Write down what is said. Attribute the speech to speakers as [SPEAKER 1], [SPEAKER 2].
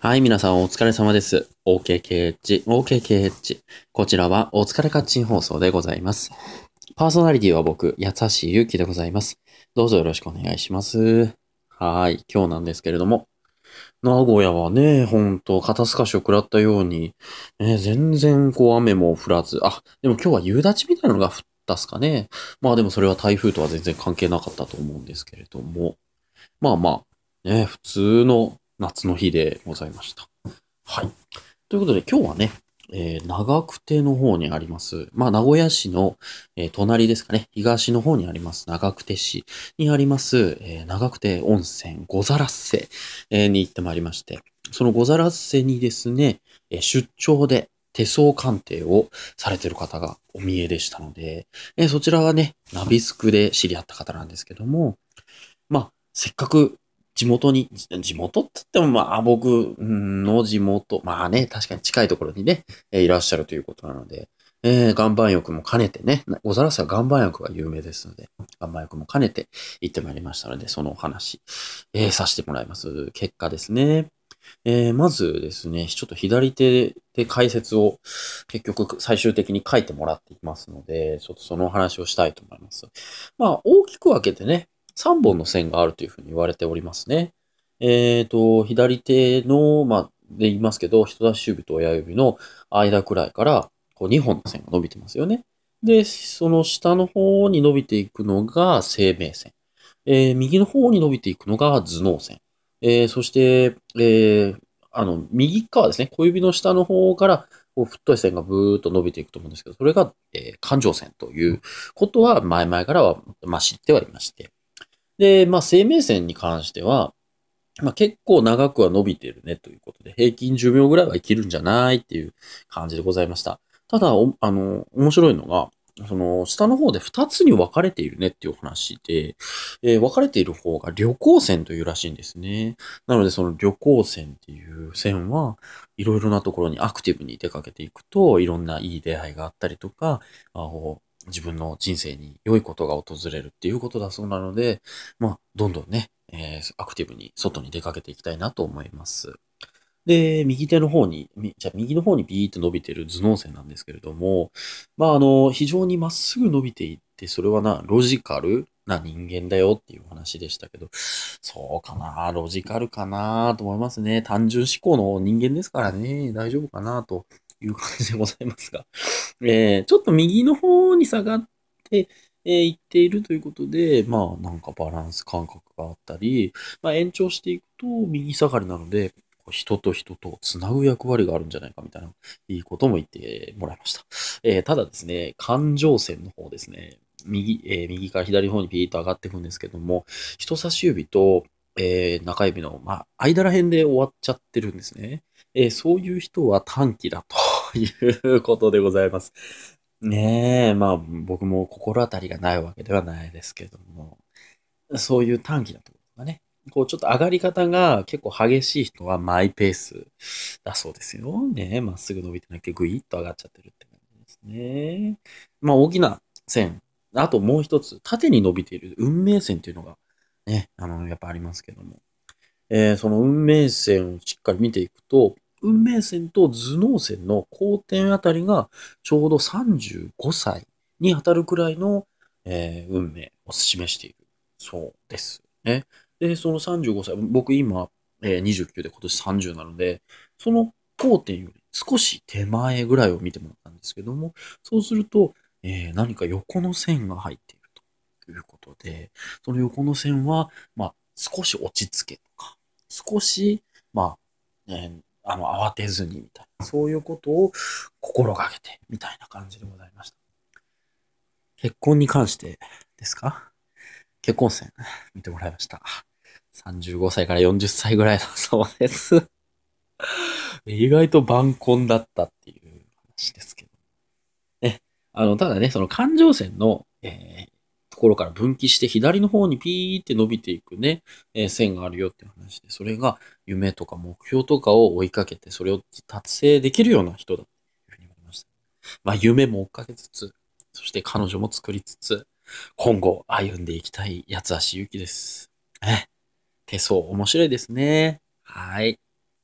[SPEAKER 1] はい、皆さんお疲れ様です。OKKH、OKKH。こちらはお疲れカッチン放送でございます。パーソナリティは僕、八橋ゆうきでございます。どうぞよろしくお願いします。はい、今日なんですけれども。名古屋はね、ほんと、肩透かしを食らったように、ね、全然こう雨も降らず、あ、でも今日は夕立みたいなのが降ったっすかね。まあでもそれは台風とは全然関係なかったと思うんですけれども。まあまあ、ね、普通の夏の日でございました。はい。ということで今日はね、えー長久手の方にあります。まあ、名古屋市の、えー隣ですかね。東の方にあります。長久手市にあります、えー長久手温泉ゴザラッセ、えーに行ってまいりまして、そのゴザラッセにですね、えー出張で手相鑑定をされてる方がお見えでしたので、えーそちらはね、ナビスクで知り合った方なんですけども、まあ、せっかく地元に、地元って言ってもまあ僕の地元、まあね、確かに近いところにね、えいらっしゃるということなので、えー岩盤浴も兼ねてね、小皿市は岩盤浴が有名ですので、岩盤浴も兼ねて行ってまいりましたので、そのお話、えーさせてもらいます。結果ですね。えーまずですね、ちょっと左手で解説を結局最終的に書いてもらっていますので、ちょっとそのお話をしたいと思います。まあ、大きく分けてね、3本の線があるというふうに言われておりますね。えっ、と、左手の、まあ、で言いますけど、人差し指と親指の間くらいから、こう2本の線が伸びてますよね。で、その下の方に伸びていくのが生命線。えー右の方に伸びていくのが頭脳線。えーそして、えーあの、右側ですね、小指の下の方から、こう太い線がブーっと伸びていくと思うんですけど、それが、えー感情線ということは前々からは、まあ、知ってはいまして。で、まあ、生命線に関しては、まあ、結構長くは伸びてるねということで、平均寿命ぐらいは生きるんじゃないっていう感じでございました。ただ、あの、面白いのが、その、下の方で2つに分かれているねっていうお話で、えー分かれている方が旅行線というらしいんですね。なので、その旅行線っていう線は、いろいろなところにアクティブに出かけていくと、いろんないい出会いがあったりとか、あ自分の人生に良いことが訪れるっていうことだそうなので、まあ、どんどんね、えーアクティブに外に出かけていきたいなと思います。で、右手の方に、じゃあ右の方にビーッと伸びてる頭脳線なんですけれども、まあ、あの、非常にまっすぐ伸びていって、それはな、ロジカルな人間だよっていう話でしたけど、そうかな、ロジカルかなと思いますね。単純思考の人間ですからね、大丈夫かなという感じでございますが、えーちょっと右の方に下がって、えーいっているということで、まあなんかバランス感覚があったり、まあ延長していくと右下がりなので、人と人とつなぐ役割があるんじゃないかみたいな、いいことも言ってもらいました。えーただですね、感情線の方ですね、右、えー右から左の方にピーッと上がっていくんですけども、人差し指と、えー中指の、まあ、間ら辺で終わっちゃってるんですね。えーそういう人は短期だとということでございます。ねえ、まあ僕も心当たりがないわけではないですけども、そういう短期なところがね、こうちょっと上がり方が結構激しい人はマイペースだそうですよ。ねえ、まっすぐ伸びてなきゃグイッと上がっちゃってるって感じですね。まあ大きな線。あともう一つ、縦に伸びている運命線っていうのがね、あの、やっぱありますけども。えーその運命線をしっかり見ていくと、運命線と頭脳線の交点あたりがちょうど35歳に当たるくらいの、えー運命を示しているそうですね。で、その35歳、僕今、えー29で今年30なので、その交点より少し手前ぐらいを見てもらったんですけども、そうすると、えー何か横の線が入っているということで、その横の線は、まあ、少し落ち着けとか、少し、まあ、えーあの、慌てずにみたいな、そういうことを心がけて、みたいな感じでございました。結婚に関してですか？結婚線 見てもらいました。35歳から40歳ぐらいだそうです。意外と晩婚だったっていう話ですけど。ね。あの、ただね、その感情線の、えーところから分岐して左の方にピーって伸びていくね、えー線があるよって話で、それが夢とか目標とかを追いかけて、それを達成できるような人だというふうに言われました。まあ、夢も追っかけつつ、そして彼女も作りつつ、今後歩んでいきたい八橋ゆきです。ね。手相面白いですね。はい。